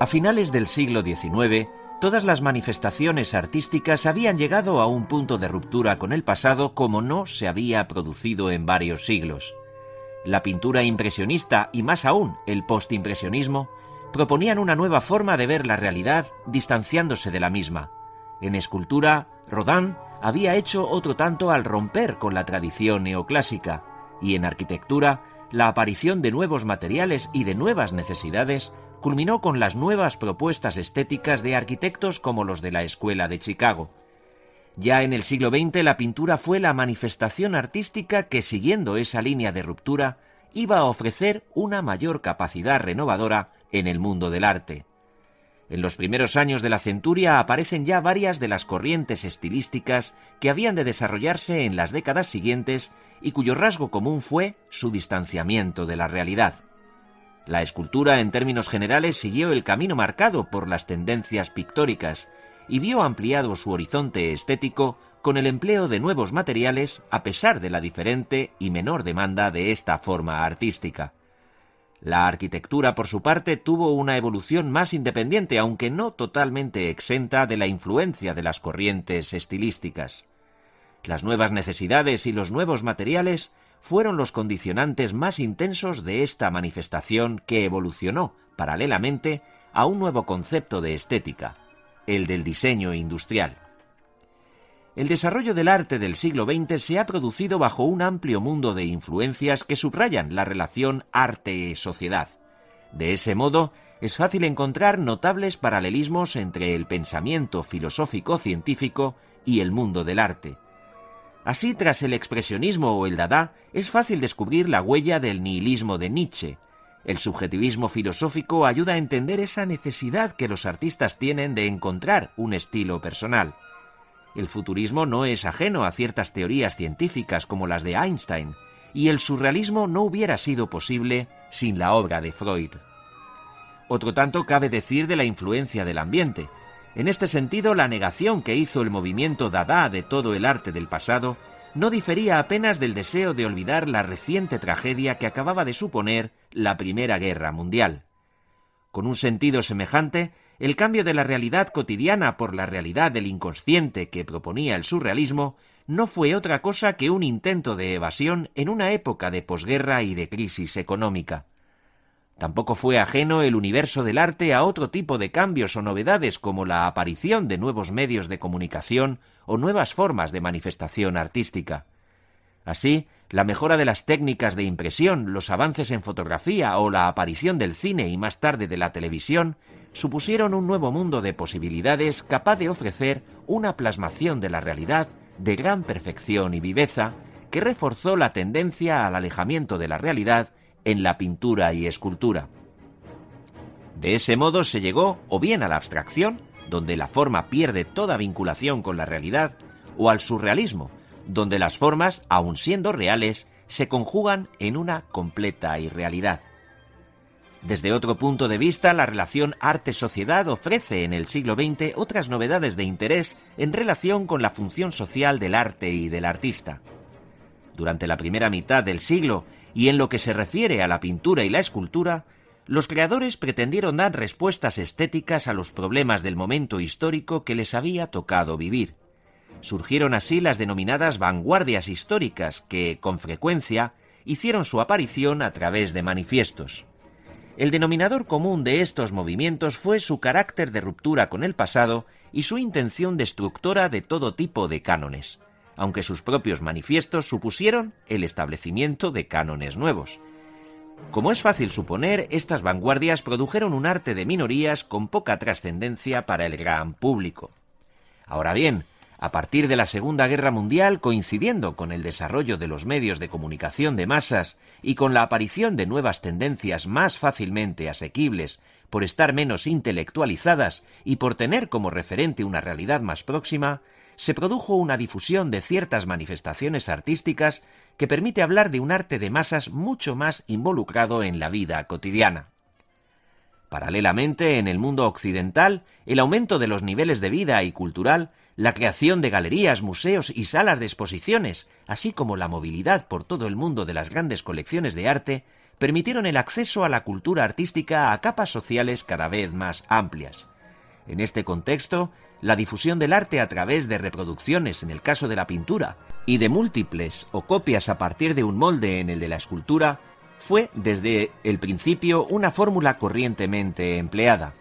A finales del siglo XIX, todas las manifestaciones artísticas habían llegado a un punto de ruptura con el pasado como no se había producido en varios siglos. La pintura impresionista y más aún el postimpresionismo proponían una nueva forma de ver la realidad distanciándose de la misma. En escultura, Rodin había hecho otro tanto al romper con la tradición neoclásica, y en arquitectura, la aparición de nuevos materiales y de nuevas necesidades culminó con las nuevas propuestas estéticas de arquitectos como los de la Escuela de Chicago. Ya en el siglo XX la pintura fue la manifestación artística que, siguiendo esa línea de ruptura, iba a ofrecer una mayor capacidad renovadora en el mundo del arte. En los primeros años de la centuria aparecen ya varias de las corrientes estilísticas que habían de desarrollarse en las décadas siguientes y cuyo rasgo común fue su distanciamiento de la realidad. La escultura en términos generales siguió el camino marcado por las tendencias pictóricas y vio ampliado su horizonte estético con el empleo de nuevos materiales a pesar de la diferente y menor demanda de esta forma artística. La arquitectura, por su parte, tuvo una evolución más independiente, aunque no totalmente exenta de la influencia de las corrientes estilísticas. Las nuevas necesidades y los nuevos materiales fueron los condicionantes más intensos de esta manifestación que evolucionó, paralelamente, a un nuevo concepto de estética, el del diseño industrial. El desarrollo del arte del siglo XX se ha producido bajo un amplio mundo de influencias que subrayan la relación arte-sociedad. De ese modo, es fácil encontrar notables paralelismos entre el pensamiento filosófico-científico y el mundo del arte. Así, tras el expresionismo o el dada, es fácil descubrir la huella del nihilismo de Nietzsche. El subjetivismo filosófico ayuda a entender esa necesidad que los artistas tienen de encontrar un estilo personal. El futurismo no es ajeno a ciertas teorías científicas como las de Einstein, y el surrealismo no hubiera sido posible sin la obra de Freud. Otro tanto cabe decir de la influencia del ambiente. En este sentido, la negación que hizo el movimiento Dada de todo el arte del pasado no difería apenas del deseo de olvidar la reciente tragedia que acababa de suponer la Primera Guerra Mundial. Con un sentido semejante, el cambio de la realidad cotidiana por la realidad del inconsciente que proponía el surrealismo no fue otra cosa que un intento de evasión en una época de posguerra y de crisis económica. Tampoco fue ajeno el universo del arte a otro tipo de cambios o novedades como la aparición de nuevos medios de comunicación o nuevas formas de manifestación artística. Así, la mejora de las técnicas de impresión, los avances en fotografía o la aparición del cine y más tarde de la televisión supusieron un nuevo mundo de posibilidades capaz de ofrecer una plasmación de la realidad de gran perfección y viveza que reforzó la tendencia al alejamiento de la realidad en la pintura y escultura. De ese modo se llegó o bien a la abstracción, donde la forma pierde toda vinculación con la realidad, o al surrealismo, donde las formas, aun siendo reales, se conjugan en una completa irrealidad. Desde otro punto de vista, la relación arte-sociedad ofrece en el siglo XX otras novedades de interés en relación con la función social del arte y del artista. Durante la primera mitad del siglo, y en lo que se refiere a la pintura y la escultura, los creadores pretendieron dar respuestas estéticas a los problemas del momento histórico que les había tocado vivir. Surgieron así las denominadas vanguardias históricas que, con frecuencia, hicieron su aparición a través de manifiestos. El denominador común de estos movimientos fue su carácter de ruptura con el pasado y su intención destructora de todo tipo de cánones, aunque sus propios manifiestos supusieron el establecimiento de cánones nuevos. Como es fácil suponer, estas vanguardias produjeron un arte de minorías con poca trascendencia para el gran público. Ahora bien, a partir de la Segunda Guerra Mundial, coincidiendo con el desarrollo de los medios de comunicación de masas y con la aparición de nuevas tendencias más fácilmente asequibles por estar menos intelectualizadas y por tener como referente una realidad más próxima, se produjo una difusión de ciertas manifestaciones artísticas que permite hablar de un arte de masas mucho más involucrado en la vida cotidiana. Paralelamente, en el mundo occidental, el aumento de los niveles de vida y cultural La creación de galerías, museos y salas de exposiciones, así como la movilidad por todo el mundo de las grandes colecciones de arte, permitieron el acceso a la cultura artística a capas sociales cada vez más amplias. En este contexto, la difusión del arte a través de reproducciones en el caso de la pintura y de múltiples o copias a partir de un molde en el de la escultura fue desde el principio una fórmula corrientemente empleada.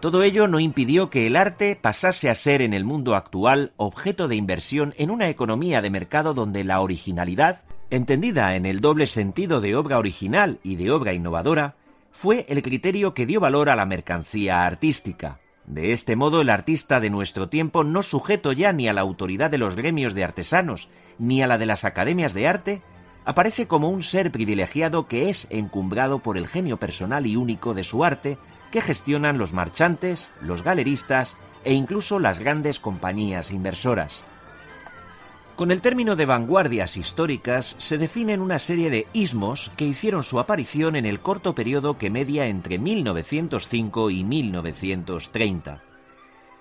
Todo ello no impidió que el arte pasase a ser en el mundo actual objeto de inversión en una economía de mercado donde la originalidad, entendida en el doble sentido de obra original y de obra innovadora, fue el criterio que dio valor a la mercancía artística. De este modo, el artista de nuestro tiempo, no sujeto ya ni a la autoridad de los gremios de artesanos, ni a la de las academias de arte, aparece como un ser privilegiado que es encumbrado por el genio personal y único de su arte, que gestionan los marchantes, los galeristas e incluso las grandes compañías inversoras. Con el término de vanguardias históricas se definen una serie de ismos que hicieron su aparición en el corto periodo que media entre 1905 y 1930.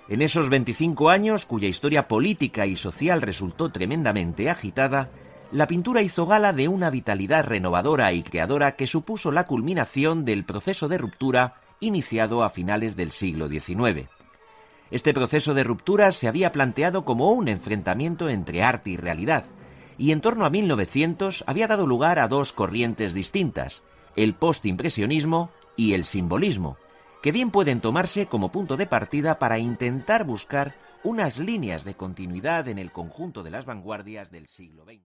En esos 25 años, cuya historia política y social resultó tremendamente agitada, la pintura hizo gala de una vitalidad renovadora y creadora que supuso la culminación del proceso de ruptura iniciado a finales del siglo XIX. Este proceso de ruptura se había planteado como un enfrentamiento entre arte y realidad, y en torno a 1900 había dado lugar a dos corrientes distintas, el postimpresionismo y el simbolismo, que bien pueden tomarse como punto de partida para intentar buscar unas líneas de continuidad en el conjunto de las vanguardias del siglo XX.